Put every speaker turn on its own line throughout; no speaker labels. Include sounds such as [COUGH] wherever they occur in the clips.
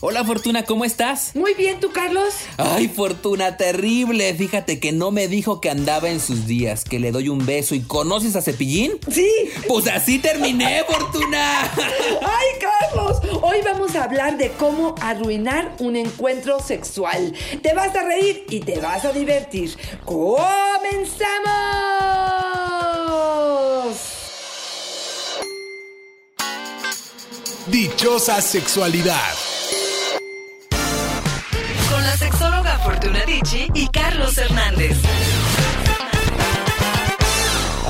Hola Fortuna, ¿cómo estás?
Muy bien, ¿tú Carlos?
Ay, Fortuna, terrible. Fíjate que no me dijo que andaba en sus días, que le doy un beso y ¿conoces a Cepillín?
Sí.
Pues así terminé, Fortuna.
Ay, Carlos, hoy vamos a hablar de cómo arruinar un encuentro sexual. Te vas a reír y te vas a divertir. ¡Comenzamos!
Dichosa sexualidad.
Dicci y Carlos Hernández.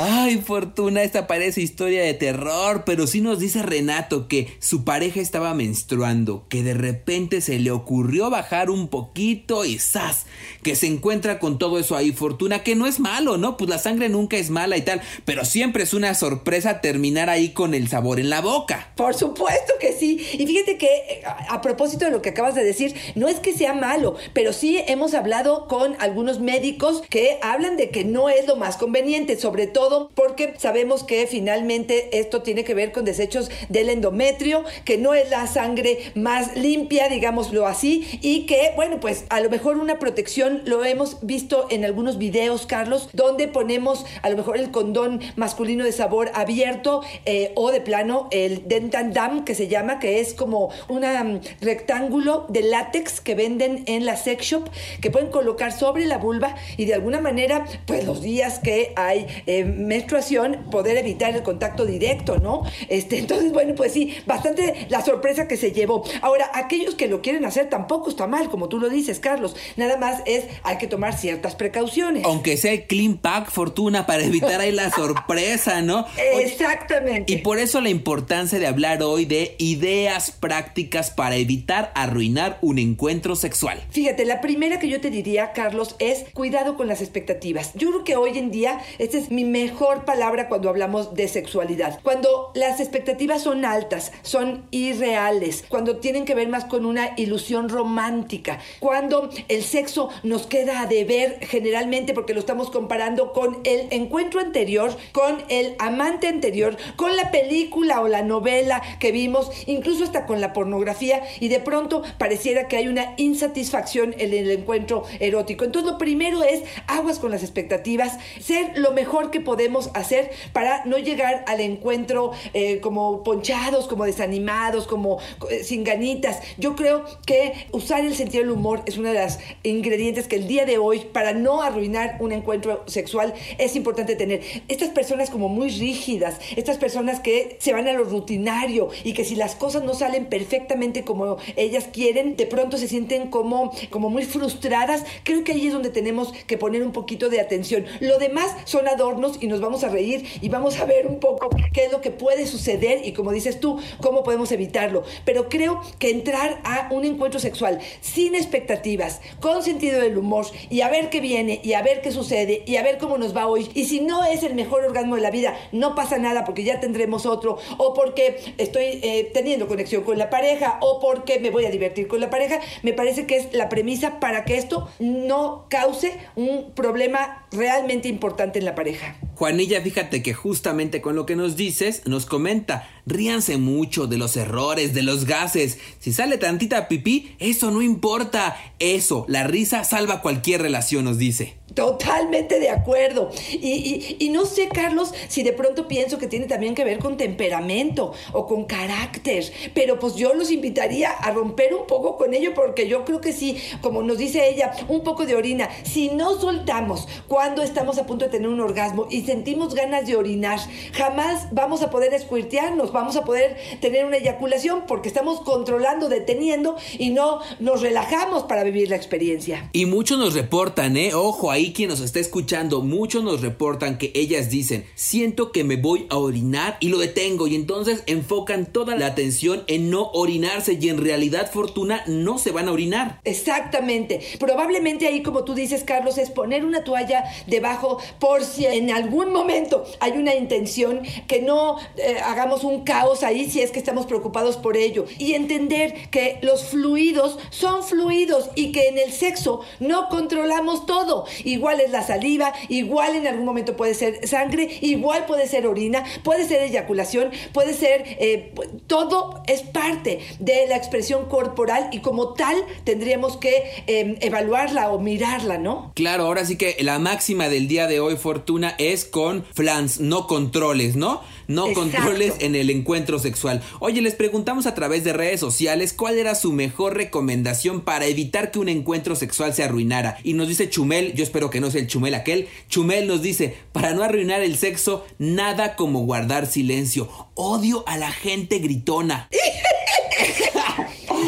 Ay, Fortuna, esta parece historia de terror, pero sí nos dice Renato que su pareja estaba menstruando, que de repente se le ocurrió bajar un poquito y ¡zas! Que se encuentra con todo eso ahí, Fortuna, que no es malo, ¿no? Pues la sangre nunca es mala y tal, pero siempre es una sorpresa terminar ahí con el sabor en la boca.
Por supuesto que sí. Y fíjate que eh, a, a propósito de lo que acabas de decir, no es que sea malo, pero sí hemos hablado con algunos médicos que hablan de que no es lo más conveniente, sobre todo porque sabemos que finalmente esto tiene que ver con desechos del endometrio, que no es la sangre más limpia, digámoslo así, y que, bueno, pues a lo mejor una protección lo hemos visto en algunos videos, Carlos, donde ponemos a lo mejor el condón masculino de sabor abierto eh, o de plano el dental dam que se llama, que es como un um, rectángulo de látex que venden en la sex shop, que pueden colocar sobre la vulva y de alguna manera, pues los días que hay eh, menstruación, poder evitar el contacto directo, ¿no? Este, [LAUGHS] entonces, bueno, pues sí, bastante la sorpresa que se llevó. Ahora, aquellos que lo quieren hacer tampoco está mal, como tú lo dices, Carlos. Nada más es, hay que tomar ciertas precauciones.
Aunque sea el clean pack, Fortuna, para evitar ahí la [LAUGHS] sorpresa, ¿no?
Oye, Exactamente.
Y por eso la importancia de hablar hoy de ideas prácticas para evitar arruinar un encuentro sexual.
Fíjate, la primera que yo te diría, Carlos, es cuidado con las expectativas. Yo creo que hoy en día, esta es mi mejor palabra cuando hablamos de sexualidad. Cuando las expectativas son altas, son irreales, cuando tienen que ver más con una ilusión romántica, cuando el sexo nos queda a deber generalmente porque lo estamos comparando con el encuentro anterior, con el amante anterior, con la película o la novela que vimos, incluso hasta con la pornografía y de pronto pareciera que hay una insatisfacción en el encuentro erótico. Entonces lo primero es aguas con las expectativas, ser lo mejor que podemos hacer para no llegar al encuentro eh, como ponchados, como desanimados, como eh, sin ganitas. Yo creo que usar el sentido del humor es uno de los ingredientes que el día de hoy, para no arruinar un encuentro sexual, es importante tener. Estas personas como muy rígidas, estas personas que se van a lo rutinario y que si las cosas no salen perfectamente como ellas quieren, de pronto se sienten como, como muy frustradas. Creo que ahí es donde tenemos que poner un poquito de atención. Lo demás son adornos y nos vamos a reír y vamos a ver un poco qué es lo que puede suceder y como dices tú, cómo podemos evitarlo. Pero creo que entrar a un encuentro sexual sin expectativas, con sentido del humor y a ver qué viene y a ver qué sucede y a ver cómo nos va hoy. Y si no es el mejor orgasmo de la vida, no pasa nada porque ya tendremos otro o porque estoy eh, teniendo conexión con la pareja o porque me voy a divertir con la pareja. Me parece que es la premisa para que esto no cause un problema realmente importante en la pareja.
Juanilla, fíjate que justamente con lo que nos dices, nos comenta, ríanse mucho de los errores, de los gases. Si sale tantita pipí, eso no importa. Eso, la risa salva cualquier relación, nos dice.
Totalmente de acuerdo. Y, y, no sé, Carlos, si de pronto pienso que tiene también que ver con temperamento o con carácter, pero pues yo los invitaría a romper un poco con ello porque yo creo que sí, como nos dice ella, un poco de orina. Si no soltamos cuando estamos a punto de tener un orgasmo y sentimos ganas de orinar, jamás vamos a poder escuirtearnos, vamos a poder tener una eyaculación porque estamos controlando, deteniendo y no nos relajamos para vivir la experiencia.
Y muchos nos reportan, ¿eh? Ojo, ahí quien nos está escuchando, muchos nos reportan que ellas dicen, siento que me voy a orinar y lo detengo y entonces enfocan toda la atención en no orinarse y en realidad Fortuna no se van a orinar.
Exactamente. Probablemente ahí como tú dices Carlos es poner una toalla debajo por si en algún momento hay una intención que no eh, hagamos un caos ahí si es que estamos preocupados por ello y entender que los fluidos son fluidos y que en el sexo no controlamos todo y igual es la saliva, igual en algún momento puede ser sangre, igual puede ser orina, puede ser eyaculación, puede ser, eh, todo es parte de la expresión corporal y como tal tendríamos que em, evaluarla o mirarla, ¿no?
Claro, ahora sí que la máxima del día de hoy, Fortuna, es con flans, no controles, ¿no? No
Exacto.
controles en el encuentro sexual. Oye, les preguntamos a través de redes sociales cuál era su mejor recomendación para evitar que un encuentro sexual se arruinara. Y nos dice Chumel, yo espero que no sea el Chumel aquel, Chumel nos dice, para no arruinar el sexo, nada como guardar silencio. Odio a la gente gritona. [LAUGHS]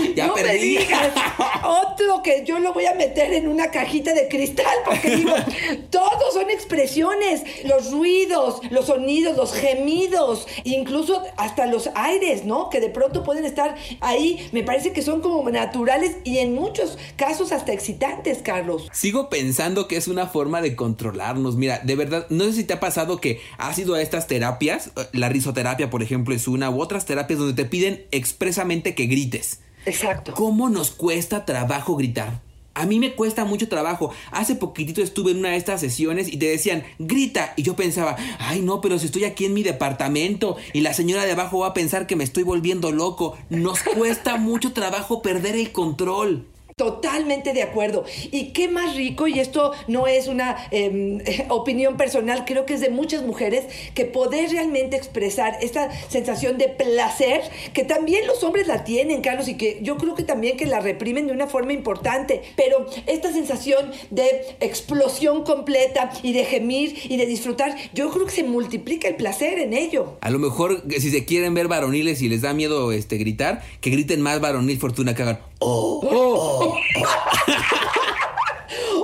[LAUGHS] ya
no me
perdí.
digas. [LAUGHS] Otro que yo lo voy a meter en una cajita de cristal porque digo, [LAUGHS] todos son expresiones, los ruidos, los sonidos, los gemidos, incluso hasta los aires, ¿no? Que de pronto pueden estar ahí, me parece que son como naturales y en muchos casos hasta excitantes, Carlos.
Sigo pensando que es una forma de controlarnos. Mira, de verdad, no sé si te ha pasado que has ido a estas terapias, eh, la risoterapia, por ejemplo, es una, u otras terapias donde te piden expresamente que grites.
Exacto.
¿Cómo nos cuesta trabajo gritar? A mí me cuesta mucho trabajo. Hace poquitito estuve en una de estas sesiones y te decían, grita. Y yo pensaba, ay no, pero si estoy aquí en mi departamento y la señora de abajo va a pensar que me estoy volviendo loco. Nos cuesta [LAUGHS] mucho trabajo perder el control.
Totalmente de acuerdo. Y qué más rico, y esto no es una eh, [LAUGHS] opinión personal, creo que es de muchas mujeres, que poder realmente expresar esta sensación de placer, que también los hombres la tienen, Carlos, y que yo creo que también que la reprimen de una forma importante, pero esta sensación de explosión completa y de gemir y de disfrutar, yo creo que se multiplica el placer en ello.
A lo mejor si se quieren ver varoniles y les da miedo este gritar, que griten más varonil fortuna que hagan oh, oh. oh. [LAUGHS] [LAUGHS]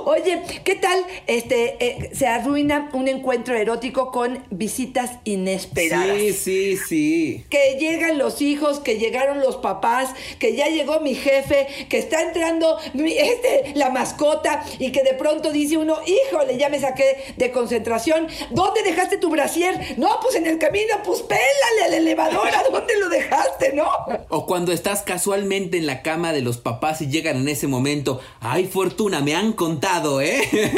Oye, ¿qué tal este eh, se arruina un encuentro erótico con visitas inesperadas?
Sí, sí, sí.
Que llegan los hijos, que llegaron los papás, que ya llegó mi jefe, que está entrando mi- este, la mascota y que de pronto dice uno, híjole, ya me saqué de concentración. ¿Dónde dejaste tu brasier? No, pues en el camino, pues pélale al elevador, ¿a dónde lo dejaste, no?
O cuando estás casualmente en la cama de los papás y llegan en ese momento, ay fortuna, me han contado, ¿eh? [LAUGHS]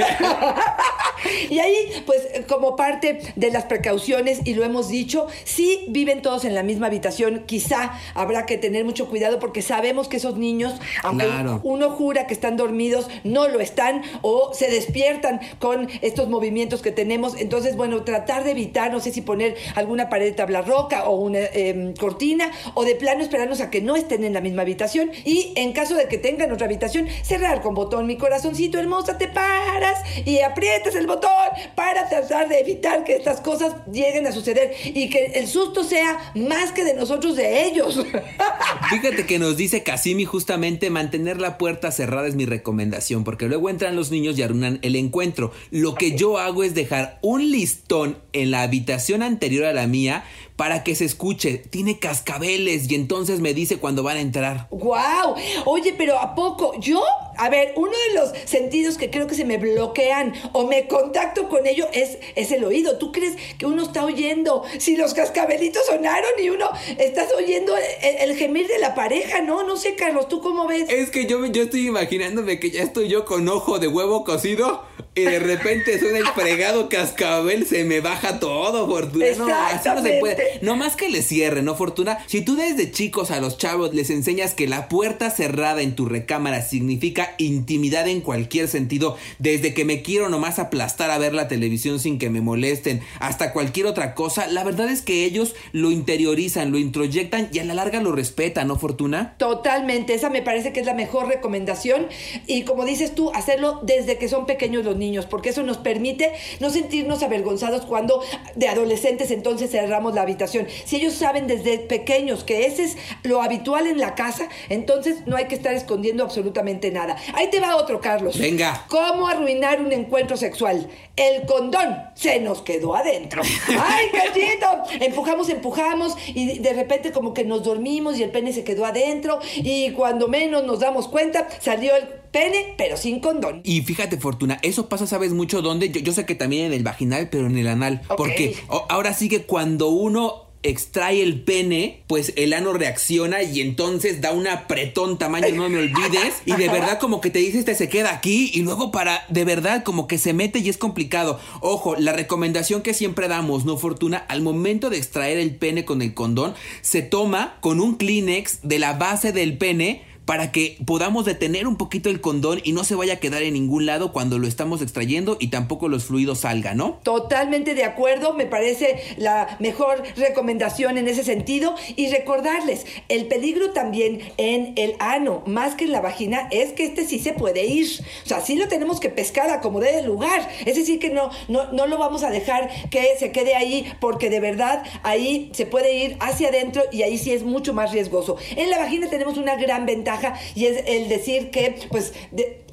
Y ahí, pues, como parte de las precauciones, y lo hemos dicho, si viven todos en la misma habitación, quizá habrá que tener mucho cuidado porque sabemos que esos niños, aunque
Claro.
uno jura que están dormidos, no lo están o se despiertan con estos movimientos que tenemos. Entonces, bueno, tratar de evitar, no sé si poner alguna pared de tabla roca o una em, cortina, o de plano esperarnos a que no estén en la misma habitación. Y en caso de que tengan otra habitación, cerrar con botón. Mi corazoncito hermosa, te paras y aprietas el botón para tratar de evitar que estas cosas lleguen a suceder y que el susto sea más que de nosotros, de ellos. [LAUGHS]
Fíjate que nos dice Casimi justamente mantener la puerta cerrada es mi recomendación, porque luego entran los niños y arruinan el encuentro. Lo que yo hago es dejar un listón en la habitación anterior a la mía para que se escuche. Tiene cascabeles y entonces me dice cuando van a entrar.
¡Wow! Oye, pero ¿a poco? Yo, a ver, uno de los sentidos que creo que se me bloquean o me contacto con ello es, es el oído. ¿Tú crees que uno está oyendo si los cascabelitos sonaron y uno estás oyendo el, el gemir de la pareja? No, no sé, Carlos, ¿tú cómo ves?
Es que yo, yo estoy imaginándome que ya estoy yo con ojo de huevo cocido y de repente suena el fregado cascabel, se me baja todo, Fortuna. No, así no se puede. No más que le cierre, ¿no, Fortuna? Si tú desde chicos a los chavos les enseñas que la puerta cerrada en tu recámara significa intimidad en cualquier sentido, desde que me quiero nomás aplastar a ver la televisión sin que me molesten, hasta cualquier otra cosa, la verdad es que ellos lo interiorizan, lo introyectan y a la larga lo respetan, ¿no, Fortuna?
Totalmente, esa me parece que es la mejor recomendación y como dices tú, hacerlo desde que son pequeños los niños, porque eso nos permite no sentirnos avergonzados cuando de adolescentes entonces cerramos la habitación. Si ellos saben desde pequeños que ese es lo habitual en la casa, entonces no hay que estar escondiendo absolutamente nada. Ahí te va otro, Carlos.
Venga.
¿Cómo arruinar un encuentro sexual? El condón se nos quedó adentro. [LAUGHS] ¡Ay, cachito! Empujamos, empujamos y de repente como que nos dormimos y el pene se quedó adentro y cuando menos nos damos cuenta salió el pene pero sin condón.
Y fíjate, Fortuna, eso pasa, ¿sabes mucho dónde? Yo, yo sé que también en el vaginal, pero en el anal. Porque ahora sí que cuando uno extrae el pene, pues el ano reacciona y entonces da un apretón tamaño no me olvides y de verdad como que te dice este se queda aquí y luego para de verdad como que se mete y es complicado. Ojo, la recomendación que siempre damos, no fortuna, al momento de extraer el pene con el condón, se toma con un Kleenex de la base del pene para que podamos detener un poquito el condón y no se vaya a quedar en ningún lado cuando lo estamos extrayendo y tampoco los fluidos salgan, ¿no?
Totalmente de acuerdo, me parece la mejor recomendación en ese sentido y recordarles, el peligro también en el ano, más que en la vagina, es que este sí se puede ir, o sea, sí lo tenemos que pescar a como dé lugar, es decir, que no, no, no lo vamos a dejar que se quede ahí porque de verdad ahí se puede ir hacia adentro y ahí sí es mucho más riesgoso. En la vagina tenemos una gran ventaja y es el decir que, pues,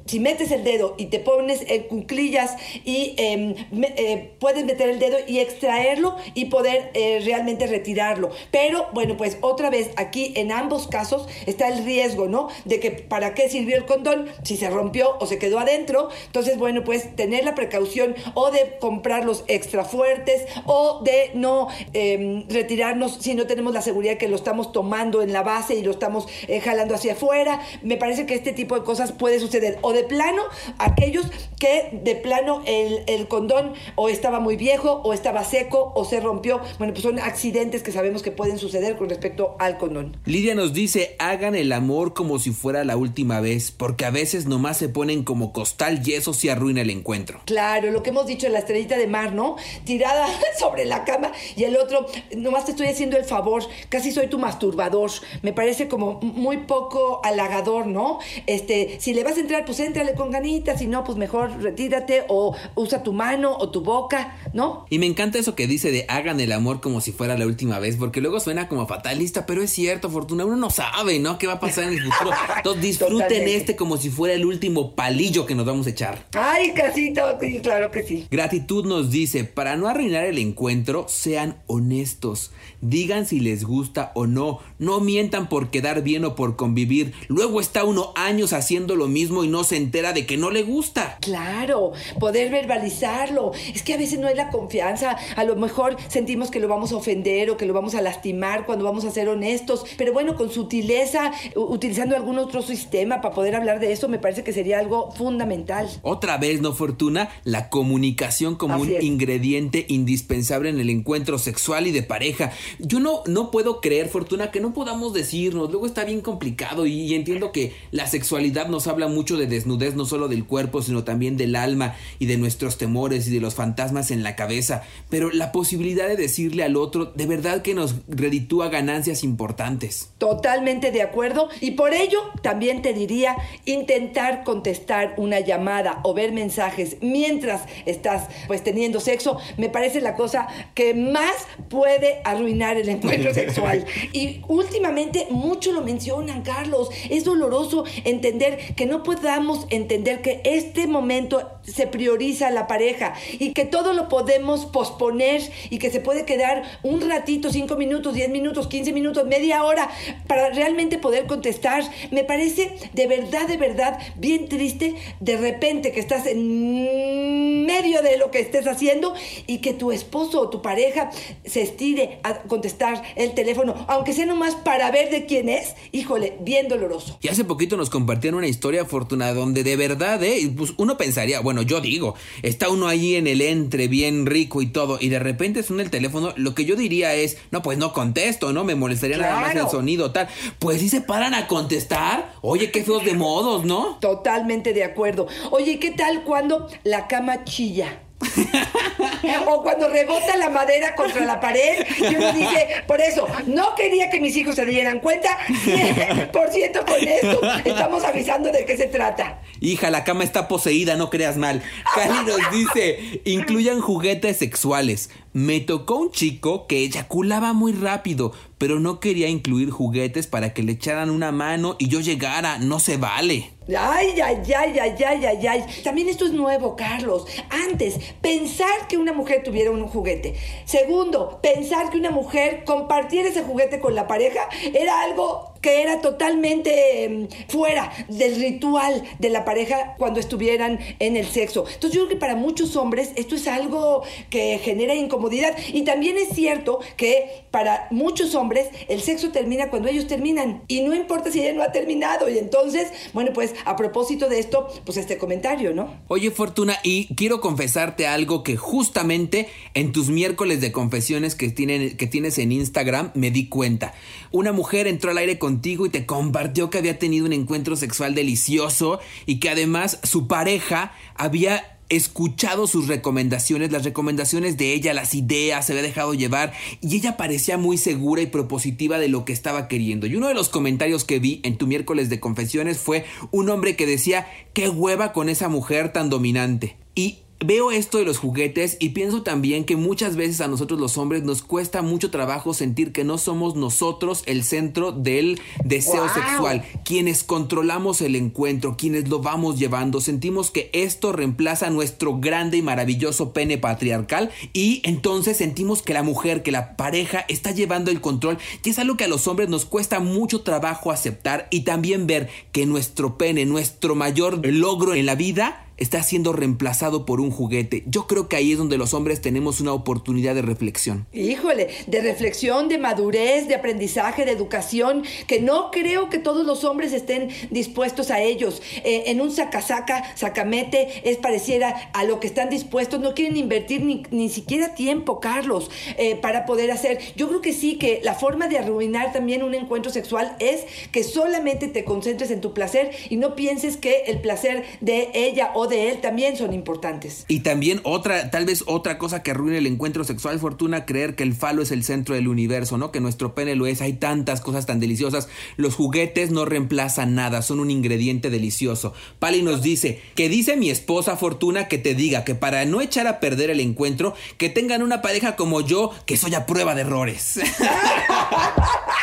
si metes el dedo y te pones en cuclillas y em, eh, puedes meter el dedo y extraerlo y poder eh, realmente retirarlo. Pero bueno, pues otra vez aquí en ambos casos está el riesgo, ¿no? De que para qué sirvió el condón si se rompió o se quedó adentro. Entonces, bueno, pues tener la precaución o de comprarlos extra fuertes o de no em, retirarnos si no tenemos la seguridad que lo estamos tomando en la base y lo estamos eh, jalando hacia afuera. Me parece que este tipo de cosas puede suceder de plano aquellos que de plano el, el, condón o estaba muy viejo o estaba seco o se rompió. Bueno, pues son accidentes que sabemos que pueden suceder con respecto al condón.
Lidia nos dice, hagan el amor como si fuera la última vez, porque a veces nomás se ponen como costal y eso se arruina el encuentro.
Claro, lo que hemos dicho en la estrellita de mar, ¿no? Tirada [LAUGHS] sobre la cama y el otro, nomás te estoy haciendo el favor, casi soy tu masturbador. Me parece como muy poco halagador, ¿no? Este, si le vas a entrar, pues éntrale con ganitas, si no, pues mejor retírate o usa tu mano o tu boca, ¿no?
Y me encanta eso que dice de hagan el amor como si fuera la última vez, porque luego suena como fatalista, pero es cierto, Fortuna, uno no sabe, ¿no? ¿Qué va a pasar en el futuro? [LAUGHS] Entonces disfruten este como si fuera el último palillo que nos vamos a echar.
Ay, casito, sí, claro que sí.
Gratitud nos dice, para no arruinar el encuentro, sean honestos. Digan si les gusta o no. No mientan por quedar bien o por convivir. Luego está uno años haciendo lo mismo y no se entera de que no le gusta.
Claro, poder verbalizarlo. Es que a veces no hay la confianza. A lo mejor sentimos que lo vamos a ofender o que lo vamos a lastimar cuando vamos a ser honestos. Pero bueno, con sutileza, utilizando algún otro sistema para poder hablar de eso, me parece que sería algo fundamental.
Otra vez, ¿no, Fortuna? La comunicación como un ingrediente indispensable en el encuentro sexual y de pareja. Yo no, no puedo creer, Fortuna, que no podamos decirnos. Luego está bien complicado y, y entiendo que la sexualidad nos habla mucho de desnudez no solo del cuerpo, sino también del alma y de nuestros temores y de los fantasmas en la cabeza. Pero la posibilidad de decirle al otro de verdad que nos reditúa ganancias importantes.
Totalmente de acuerdo. Y por ello también te diría intentar contestar una llamada o ver mensajes mientras estás pues teniendo sexo, me parece la cosa que más puede arruinar el encuentro [LAUGHS] sexual. Y últimamente mucho lo mencionan, Carlos. Es doloroso entender que no podamos entender que este momento se prioriza la pareja y que todo lo podemos posponer y que se puede quedar un ratito, cinco minutos, diez minutos, quince minutos, media hora para realmente poder contestar. Me parece de verdad, de verdad bien triste de repente que estás en medio de lo que estés haciendo y que tu esposo o tu pareja se estire a contestar el teléfono, aunque sea nomás para ver de quién es, híjole, bien doloroso.
Y hace poquito nos compartían una historia afortunada donde de verdad, ¿eh? Pues uno pensaría, bueno, yo digo, está uno ahí en el entre bien rico y todo, y de repente suena el teléfono, lo que yo diría es, no, pues no contesto, ¿no? Me molestaría nada más el sonido, tal. Pues si se paran a contestar, oye, qué feos de modos, ¿no?
Totalmente de acuerdo. Oye, ¿qué tal cuando la cama chilla? [LAUGHS] o cuando rebota la madera contra la pared y uno dice, por eso, no quería que mis hijos se dieran cuenta, [LAUGHS] por cierto, con esto estamos avisando de qué se trata.
Hija, la cama está poseída, no creas mal. Cali nos dice, incluyan juguetes sexuales. Me tocó un chico que eyaculaba muy rápido, pero no quería incluir juguetes para que le echaran una mano y yo llegara. No se vale.
Ay, ay, ay, ay, ay, ay, ay. También esto es nuevo, Carlos. Antes, pensar que una mujer tuviera un juguete. Segundo, pensar que una mujer compartiera ese juguete con la pareja era algo que era totalmente em, fuera del ritual de la pareja cuando estuvieran en el sexo. Entonces yo creo que para muchos hombres esto es algo que genera incomodidad y también es cierto que para muchos hombres el sexo termina cuando ellos terminan y no importa si ella no ha terminado y entonces, bueno, pues a propósito de esto, pues este comentario, ¿no?
Oye Fortuna, y quiero confesarte algo que justamente en tus miércoles de confesiones que, tienen, que tienes en Instagram me di cuenta. Una mujer entró al aire contigo y te compartió que había tenido un encuentro sexual delicioso y que además su pareja había escuchado sus recomendaciones, las recomendaciones de ella, las ideas, se había dejado llevar y ella parecía muy segura y propositiva de lo que estaba queriendo. Y uno de los comentarios que vi en tu miércoles de confesiones fue un hombre que decía, qué hueva con esa mujer tan dominante. Y Veo esto de los juguetes y pienso también que muchas veces a nosotros los hombres nos cuesta mucho trabajo sentir que no somos nosotros el centro del deseo sexual, quienes controlamos el encuentro, quienes lo vamos llevando, sentimos que esto reemplaza nuestro grande y maravilloso pene patriarcal y entonces sentimos que la mujer, que la pareja está llevando el control y es algo que a los hombres nos cuesta mucho trabajo aceptar y también ver que nuestro pene, nuestro mayor logro en la vida, está siendo reemplazado por un juguete. Yo creo que ahí es donde los hombres tenemos una oportunidad de reflexión.
Híjole, de reflexión, de madurez, de aprendizaje, de educación, que no creo que todos los hombres estén dispuestos a ellos. Eh, en un saca-saca, sacamete, es pareciera a lo que están dispuestos. No quieren invertir ni, ni siquiera tiempo, Carlos, eh, para poder hacer. Yo creo que sí, que la forma de arruinar también un encuentro sexual es que solamente te concentres en tu placer y no pienses que el placer de ella o de él también son importantes.
Y también otra, tal vez otra cosa que arruine el encuentro sexual, Fortuna, creer que el falo es el centro del universo, ¿no? Que nuestro pene lo es, hay tantas cosas tan deliciosas. Los juguetes no reemplazan nada, son un ingrediente delicioso. Pali nos dice, que dice mi esposa Fortuna que te diga que para no echar a perder el encuentro, que tengan una pareja como yo, que soy a prueba de errores. [LAUGHS]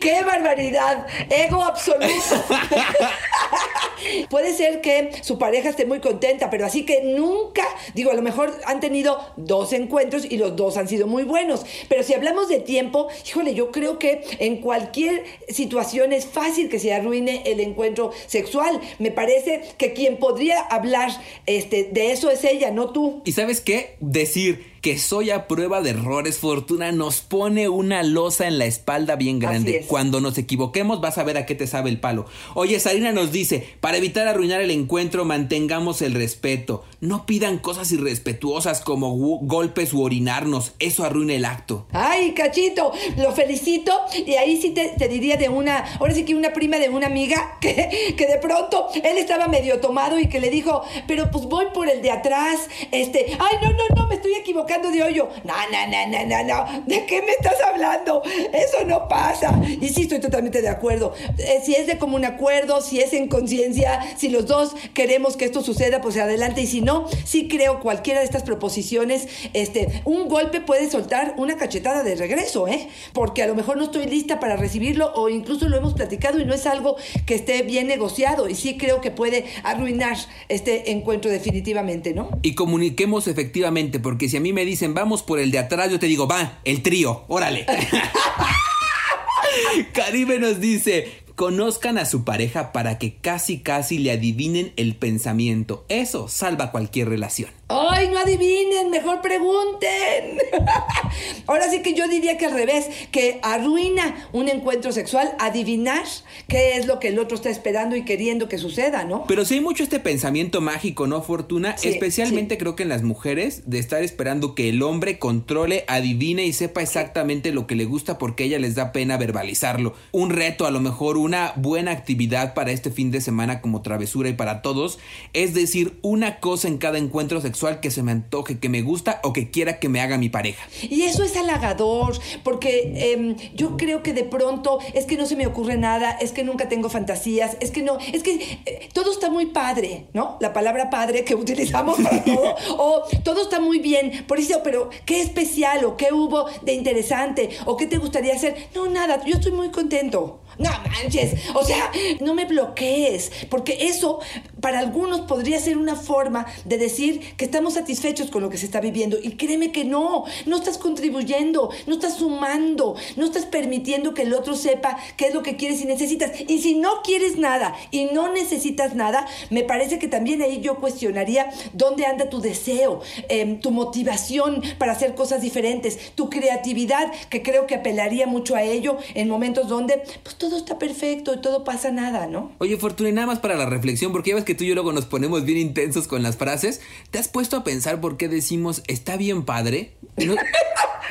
¡Qué barbaridad! Ego absoluto. [LAUGHS] Puede ser que su pareja esté muy contenta, pero así que nunca, digo, a lo mejor han tenido dos encuentros y los dos han sido muy buenos. Pero si hablamos de tiempo, híjole, yo creo que en cualquier situación es fácil que se arruine el encuentro sexual. Me parece que quien podría hablar este, de eso es ella, no tú.
¿Y sabes qué? Decir que soy a prueba de errores, Fortuna, nos pone una losa en la espalda bien grande. Cuando nos equivoquemos vas a ver a qué te sabe el palo. Oye, Sarina nos dice, para evitar arruinar el encuentro, mantengamos el respeto. No pidan cosas irrespetuosas como golpes u orinarnos. Eso arruina el acto.
Ay, cachito, lo felicito. Y ahí sí te, diría de una, ahora sí que una prima de una amiga [LAUGHS] que, que de pronto él estaba medio tomado y que le dijo, pero pues voy por el de atrás. Este, ay, no, no, no, me estoy equivocando de hoyo. No, no, no, no, no, no. ¿De qué me estás hablando? Eso no pasa. Y sí, estoy totalmente de acuerdo. Eh, si es de común acuerdo, si es en conciencia, si los dos queremos que esto suceda, pues adelante. Y si no, sí creo cualquiera de estas proposiciones, este, un golpe puede soltar una cachetada de regreso, ¿eh? Porque a lo mejor no estoy lista para recibirlo o incluso lo hemos platicado y no es algo que esté bien negociado. Y sí creo que puede arruinar este encuentro definitivamente, ¿no?
Y comuniquemos efectivamente, porque si a mí me dicen, vamos por el de atrás, yo te digo, va, el trío, órale. [LAUGHS] Caribe nos dice, conozcan a su pareja para que casi casi le adivinen el pensamiento. Eso salva cualquier relación.
¡Ay, no adivinen! Mejor pregunten. [LAUGHS] Ahora sí que yo diría que al revés, que arruina un encuentro sexual adivinar qué es lo que el otro está esperando y queriendo que suceda, ¿no?
Pero sí hay mucho este pensamiento mágico, ¿no, Fortuna? Especialmente creo que en las mujeres, de estar esperando que el hombre controle, adivine y sepa exactamente lo que le gusta porque a ella les da pena verbalizarlo. Un reto, a lo mejor una buena actividad para este fin de semana como travesura y para todos, es decir, una cosa en cada encuentro sexual que se me antoje, que me gusta o que quiera que me haga mi pareja.
Y eso es halagador, porque em, yo creo que de pronto es que no se me ocurre nada, es que nunca tengo fantasías, es que no, es que eh, todo está muy padre, ¿no? La palabra padre que utilizamos para [LAUGHS] todo, o todo está muy bien, por eso, pero ¿qué especial o qué hubo de interesante o qué te gustaría hacer? No, nada, yo estoy muy contento. No manches, o sea, no me bloquees, porque eso para algunos podría ser una forma de decir que estamos satisfechos con lo que se está viviendo. Y créeme que no, no estás contribuyendo, no estás sumando, no estás permitiendo que el otro sepa qué es lo que quieres y necesitas. Y si no quieres nada y no necesitas nada, me parece que también ahí yo cuestionaría dónde anda tu deseo, em, tu motivación para hacer cosas diferentes, tu creatividad, que creo que apelaría mucho a ello en momentos donde pues todo está perfecto y todo pasa nada, ¿no?
Oye, Fortuna, y nada más para la reflexión, porque ya ves que tú y yo luego nos ponemos bien intensos con las frases. ¿Te has puesto a pensar por qué decimos está bien padre? No,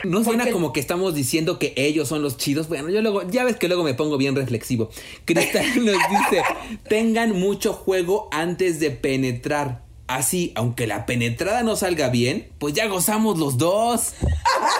no [LAUGHS] suena como que estamos diciendo que ellos son los chidos. Bueno, yo luego, ya ves que luego me pongo bien reflexivo. Cristal [LAUGHS] nos dice, tengan mucho juego antes de penetrar. Así, aunque la penetrada no salga bien, pues ya gozamos los dos. [LAUGHS]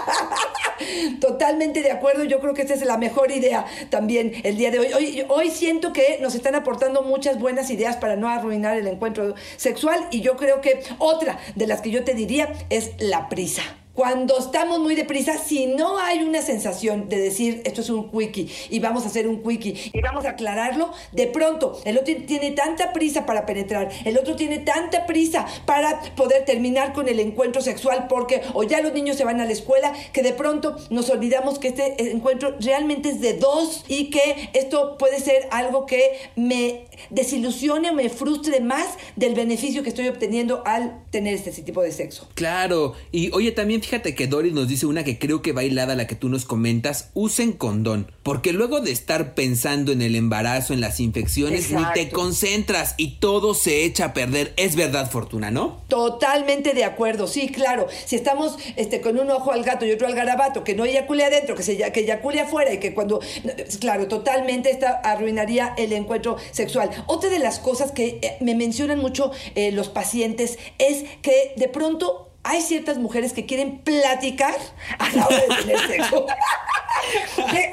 Totalmente de acuerdo, yo creo que esta es la mejor idea también el día de hoy. hoy. Hoy siento que nos están aportando muchas buenas ideas para no arruinar el encuentro sexual y yo creo que otra de las que yo te diría es la prisa. Cuando estamos muy deprisa, si no hay una sensación de decir esto es un quickie y vamos a hacer un quickie y vamos a aclararlo, de pronto el otro tiene tanta prisa para penetrar, el otro tiene tanta prisa para poder terminar con el encuentro sexual porque o ya los niños se van a la escuela, que de pronto nos olvidamos que este encuentro realmente es de dos y que esto puede ser algo que me desilusione o me frustre más del beneficio que estoy obteniendo al tener este tipo de sexo.
Claro, y oye también fíjate que Doris nos dice una que creo que bailada la que tú nos comentas, usen condón, porque luego de estar pensando en el embarazo, en las infecciones, ni te concentras y todo se echa a perder. Es verdad, Fortuna, ¿no?
Totalmente de acuerdo, sí, claro. Si estamos este, con un ojo al gato y otro al garabato, que no eyacule adentro, que, se, que eyacule afuera y que cuando, claro, totalmente esta arruinaría el encuentro sexual. Otra de las cosas que eh, me mencionan mucho eh, los pacientes es que de pronto hay ciertas mujeres que quieren platicar a la hora de tener sexo. [LAUGHS]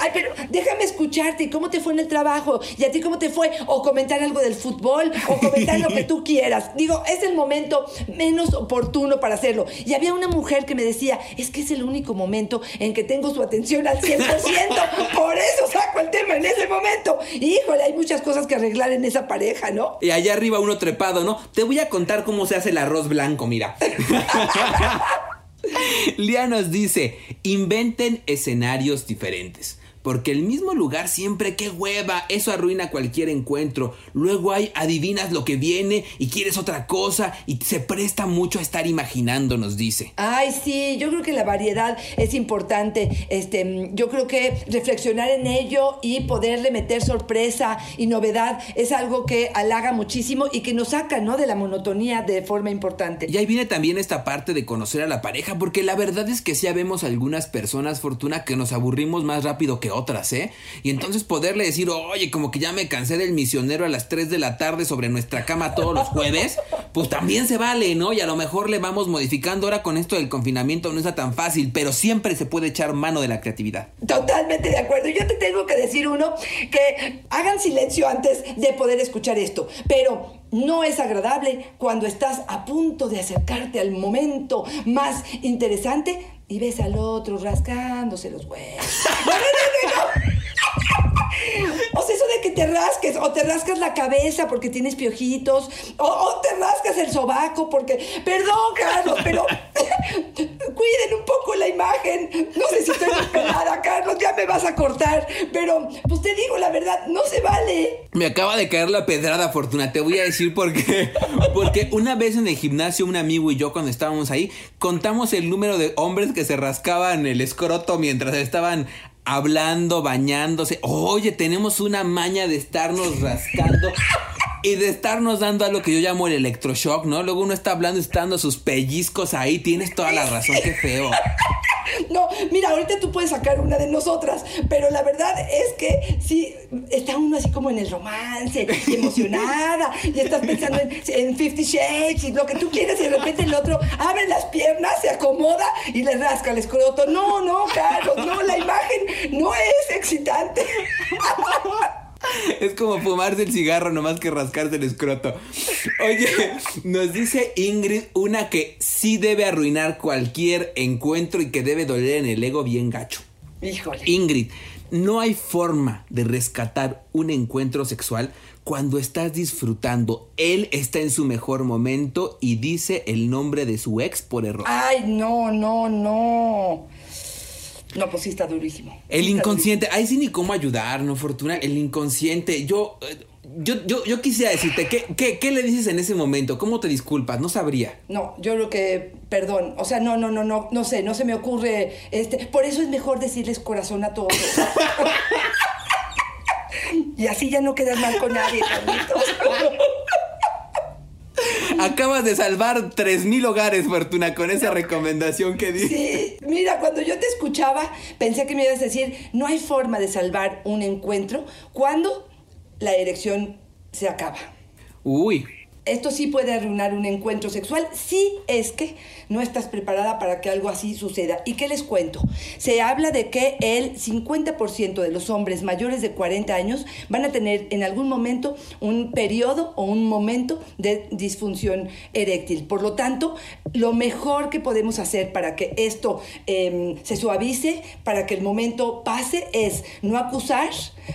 Ay, pero déjame escucharte, ¿y cómo te fue en el trabajo? ¿Y a ti cómo te fue? O comentar algo del fútbol, o comentar lo que tú quieras. Digo, es el momento menos oportuno para hacerlo. Y había una mujer que me decía, es que es el único momento en que tengo su atención al 100%, [LAUGHS] por eso saco el tema en ese momento. Híjole, hay muchas cosas que arreglar en esa pareja, ¿no?
Y allá arriba uno trepado, ¿no? Te voy a contar cómo se hace el arroz blanco, mira. [LAUGHS] [LAUGHS] Lía nos dice, inventen escenarios diferentes. Porque el mismo lugar siempre, qué hueva, eso arruina cualquier encuentro. Luego hay adivinas lo que viene y quieres otra cosa y se presta mucho a estar imaginando, nos dice.
Ay, sí, yo creo que la variedad es importante. Este, yo creo que reflexionar en ello y poderle meter sorpresa y novedad es algo que halaga muchísimo y que nos saca, ¿no? De la monotonía de forma importante.
Y ahí viene también esta parte de conocer a la pareja, porque la verdad es que sí vemos algunas personas, Fortuna, que nos aburrimos más rápido que otras, ¿eh? Y entonces poderle decir, oye, como que ya me cansé del misionero a las 3 de la tarde sobre nuestra cama todos los jueves, pues también se vale, ¿no? Y a lo mejor le vamos modificando ahora con esto del confinamiento, no está tan fácil, pero siempre se puede echar mano de la creatividad.
Totalmente de acuerdo. Yo te tengo que decir uno que hagan silencio antes de poder escuchar esto, pero no es agradable cuando estás a punto de acercarte al momento más interesante y ves al otro rascándose los huevos. [LAUGHS] O sea, eso de que te rasques, o te rascas la cabeza porque tienes piojitos, o, te rascas el sobaco porque. Perdón, Carlos, pero. [LAUGHS] cuiden un poco la imagen. No sé si estoy [LAUGHS] desesperada, Carlos, ya me vas a cortar. Pero, pues te digo la verdad, no se vale.
Me acaba de caer la pedrada, Fortuna. Te voy a decir por qué. [LAUGHS] Porque una vez en el gimnasio, un amigo y yo, cuando estábamos ahí, contamos el número de hombres que se rascaban el escroto mientras estaban hablando, bañándose. Oye, tenemos una maña de estarnos rascando [LAUGHS] y de estarnos dando a lo que yo llamo el electroshock, ¿no? Luego uno está hablando, está dando sus pellizcos ahí. Tienes toda la razón, qué feo. [LAUGHS]
No, mira, ahorita tú puedes sacar una de nosotras, pero la verdad es que sí, está uno así como en el romance, emocionada, [LAUGHS] y estás pensando en, en Fifty Shades y lo que tú quieras, y de repente el otro abre las piernas, se acomoda y le rasca el escroto. No, no, Carlos, no, la imagen no es excitante.
Es como fumarse el cigarro nomás que rascarse el escroto. Oye, nos dice Ingrid una que sí debe arruinar cualquier encuentro y que debe doler en el ego bien gacho.
Híjole.
Ingrid, No hay forma de rescatar un encuentro sexual cuando estás disfrutando. Él está en su mejor momento y dice el nombre de su ex por error.
Ay, no, no, no. No, pues sí está durísimo.
El
Sí
inconsciente, ahí sí ni cómo ayudar, ¿no, Fortuna? El inconsciente, yo... eh, Yo, yo, yo quisiera decirte, ¿qué, qué, qué le dices en ese momento? ¿Cómo te disculpas? No sabría.
No, yo creo que, perdón, o sea, no, no, no, no, no sé, no se me ocurre, este, por eso es mejor decirles corazón a todos. [LAUGHS] y así ya no quedas mal con nadie. [LAUGHS] [LAUGHS]
Acabas de salvar 3.000 hogares, Fortuna, con esa recomendación que di.
Sí, mira, cuando yo te escuchaba, pensé que me ibas a decir, no hay forma de salvar un encuentro cuando la erección se acaba.
Uy,
Esto sí puede arruinar un encuentro sexual si es que no estás preparada para que algo así suceda. ¿Y qué les cuento? Se habla de que el 50% de los hombres mayores de 40 años van a tener en algún momento un periodo o un momento de disfunción eréctil. Por lo tanto, lo mejor que podemos hacer para que esto eh, se suavice, para que el momento pase, es no acusar,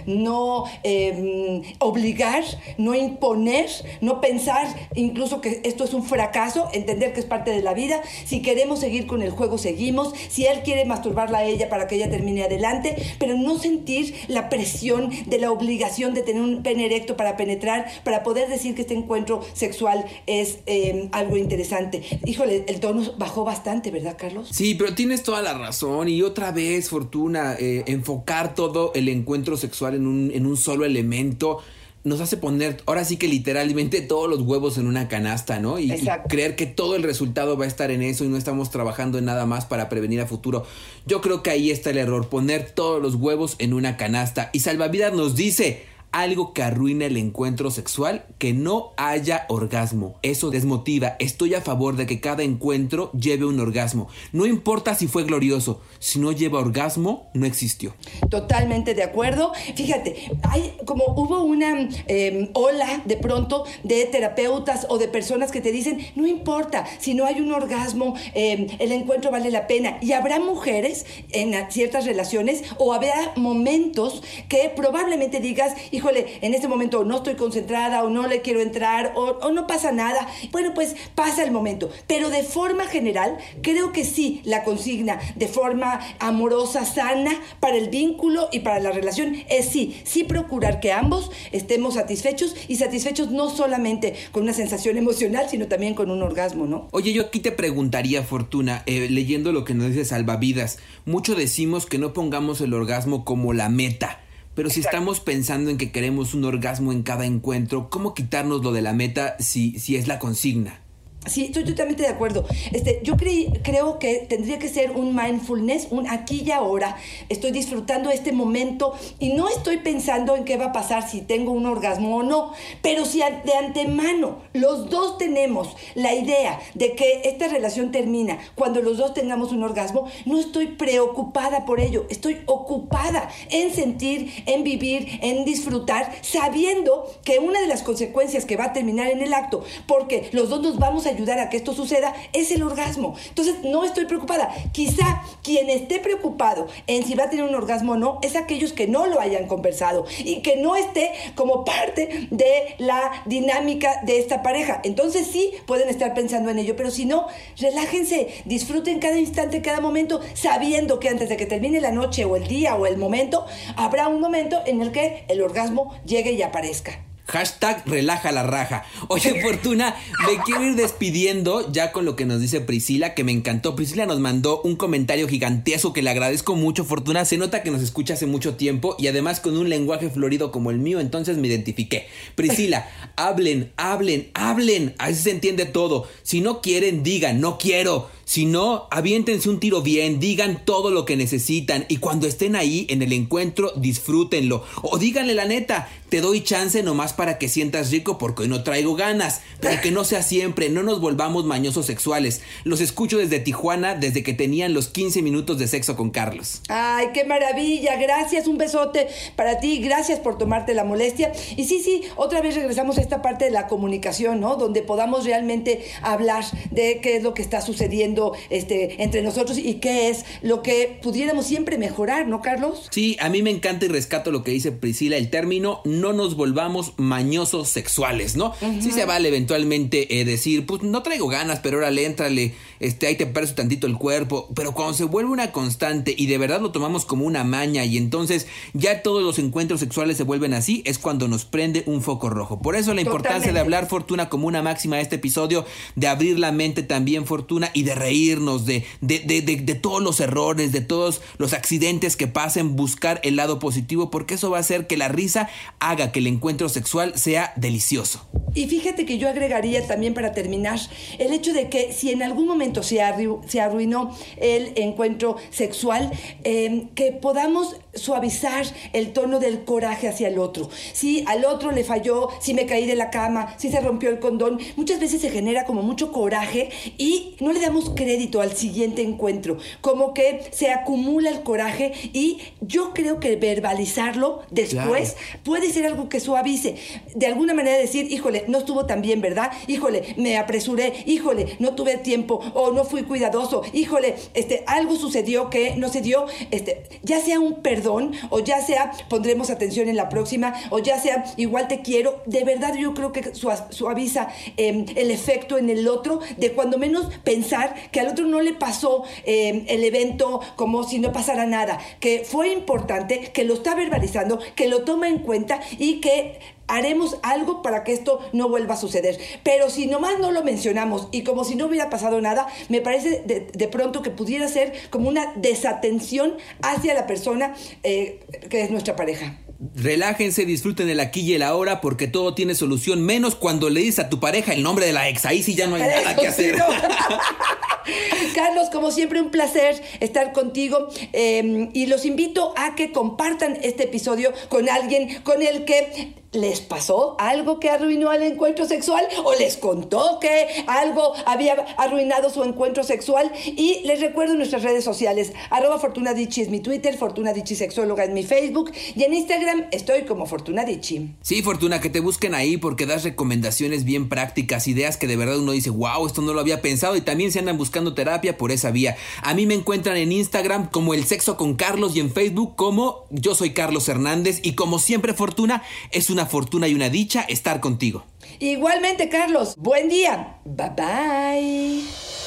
no eh, obligar, no imponer, no pensar incluso que esto es un fracaso, entender que es parte de la vida. Si queremos seguir con el juego, seguimos. Si él quiere masturbarla a ella para que ella termine adelante, pero no sentir la presión de la obligación de tener un pene erecto para penetrar, para poder decir que este encuentro sexual es eh, algo interesante. Híjole, el tono bajó bastante, ¿verdad, Carlos?
Sí, pero tienes toda la razón. Y otra vez, Fortuna, eh, enfocar todo el encuentro sexual en un, en un solo elemento nos hace poner, ahora sí que literalmente todos los huevos en una canasta, ¿no? Y, creer que todo el resultado va a estar en eso y no estamos trabajando en nada más para prevenir a futuro. Yo creo que ahí está el error, poner todos los huevos en una canasta. Y Salvavidas nos dice algo que arruina el encuentro sexual, que no haya orgasmo. Eso desmotiva. Estoy a favor de que cada encuentro lleve un orgasmo. No importa si fue glorioso, si no lleva orgasmo, no existió.
Totalmente de acuerdo. Fíjate, hay como hubo una eh, ola de pronto de terapeutas o de personas que te dicen, no importa, si no hay un orgasmo, eh, el encuentro vale la pena. Y habrá mujeres en ciertas relaciones o habrá momentos que probablemente digas, híjole, en este momento no estoy concentrada o no le quiero entrar o, no pasa nada. Bueno, pues pasa el momento. Pero de forma general, creo que sí, la consigna de forma amorosa, sana, para el vínculo y para la relación es sí, sí procurar que ambos estemos satisfechos y satisfechos no solamente con una sensación emocional, sino también con un orgasmo, ¿no?
Oye, yo aquí te preguntaría, Fortuna, eh, leyendo lo que nos dice Salvavidas, mucho decimos que no pongamos el orgasmo como la meta. Pero si estamos pensando en que queremos un orgasmo en cada encuentro, ¿cómo quitarnos lo de la meta si, si es la consigna?
Sí, estoy totalmente de acuerdo. Este, yo creo que tendría que ser un mindfulness, un aquí y ahora. Estoy disfrutando este momento y no estoy pensando en qué va a pasar si tengo un orgasmo o no. Pero si de antemano los dos tenemos la idea de que esta relación termina cuando los dos tengamos un orgasmo, no estoy preocupada por ello. Estoy ocupada en sentir, en vivir, en disfrutar, sabiendo que una de las consecuencias que va a terminar en el acto, porque los dos nos vamos a ayudar a que esto suceda, es el orgasmo. Entonces, no estoy preocupada. Quizá quien esté preocupado en si va a tener un orgasmo o no, es aquellos que no lo hayan conversado y que no esté como parte de la dinámica de esta pareja. Entonces, sí, pueden estar pensando en ello, pero si no, relájense, disfruten cada instante, cada momento, sabiendo que antes de que termine la noche o el día o el momento, habrá un momento en el que el orgasmo llegue y aparezca.
Hashtag relaja la raja. Oye, [LAUGHS] Fortuna, me quiero ir despidiendo ya con lo que nos dice Priscila, que me encantó. Priscila nos mandó un comentario gigantesco que le agradezco mucho, Fortuna. Se nota que nos escucha hace mucho tiempo y además con un lenguaje florido como el mío, entonces me identifiqué. Priscila, [LAUGHS] hablen, hablen, hablen. Así se entiende todo. Si no quieren, digan, no quiero. Si no, aviéntense un tiro bien, digan todo lo que necesitan y cuando estén ahí en el encuentro, disfrútenlo. O díganle la neta, te doy chance nomás para que sientas rico porque hoy no traigo ganas. Pero que no sea siempre, no nos volvamos mañosos sexuales. Los escucho desde Tijuana desde que tenían los 15 minutos de sexo con Carlos.
Ay, qué maravilla, gracias, un besote para ti, gracias por tomarte la molestia. Y sí, sí, otra vez regresamos a esta parte de la comunicación, ¿no? Donde podamos realmente hablar de qué es lo que está sucediendo este, entre nosotros y qué es lo que pudiéramos siempre mejorar, ¿no, Carlos?
Sí, a mí me encanta y rescato lo que dice Priscila, el término no nos volvamos mañosos sexuales, ¿no? Sí se vale eventualmente eh, decir, pues no traigo ganas, pero órale, éntrale, este, ahí te parece tantito el cuerpo, pero cuando se vuelve una constante y de verdad lo tomamos como una maña y entonces ya todos los encuentros sexuales se vuelven así, es cuando nos prende un foco rojo. Por eso la importancia de hablar fortuna como una máxima de este episodio, de abrir la mente también fortuna y de reírnos de, de, de, de, todos los errores, de todos los accidentes que pasen, buscar el lado positivo, porque eso va a hacer que la risa haga que el encuentro sexual sea delicioso.
Y fíjate que yo agregaría también para terminar el hecho de que si en algún momento se, se arruinó el encuentro sexual, em, que podamos suavizar el tono del coraje hacia el otro. Si al otro le falló, si me caí de la cama, si se rompió el condón, muchas veces se genera como mucho coraje y no le damos crédito al siguiente encuentro, como que se acumula el coraje y yo creo que verbalizarlo después puede ser algo que suavice. De alguna manera decir, híjole, no estuvo tan bien, ¿verdad? Híjole, me apresuré, híjole, no tuve tiempo o no fui cuidadoso, híjole, este, algo sucedió que no se dio, este, ya sea un perdón o ya sea pondremos atención en la próxima o ya sea igual te quiero, de verdad yo creo que suaviza em, el efecto en el otro de cuando menos pensar que al otro no le pasó em, el evento como si no pasara nada, que fue importante, que lo está verbalizando, que lo toma en cuenta y que haremos algo para que esto no vuelva a suceder. Pero si nomás no lo mencionamos y como si no hubiera pasado nada, me parece de, pronto que pudiera ser como una desatención hacia la persona eh, que es nuestra pareja.
Relájense, disfruten el aquí y el ahora porque todo tiene solución, menos cuando le dices a tu pareja el nombre de la ex. Ahí sí ya no hay nada que hacer. [LAUGHS]
Carlos, como siempre, un placer estar contigo em, y los invito a que compartan este episodio con alguien con el que les pasó algo que arruinó el encuentro sexual o les contó que algo había arruinado su encuentro sexual y les recuerdo nuestras redes sociales. Arroba Fortuna es mi Twitter, Fortuna Sexóloga en mi Facebook y en Instagram estoy como Fortuna
Sí, Fortuna, que te busquen ahí porque das recomendaciones bien prácticas, ideas que de verdad uno dice, wow, esto no lo había pensado y también se andan buscando terapia por esa vía. A mí me encuentran en Instagram como El Sexo con Carlos y en Facebook como Yo soy Carlos Hernández. Y como siempre Fortuna es una fortuna y una dicha estar contigo.
Igualmente, Carlos. Buen día. Bye bye.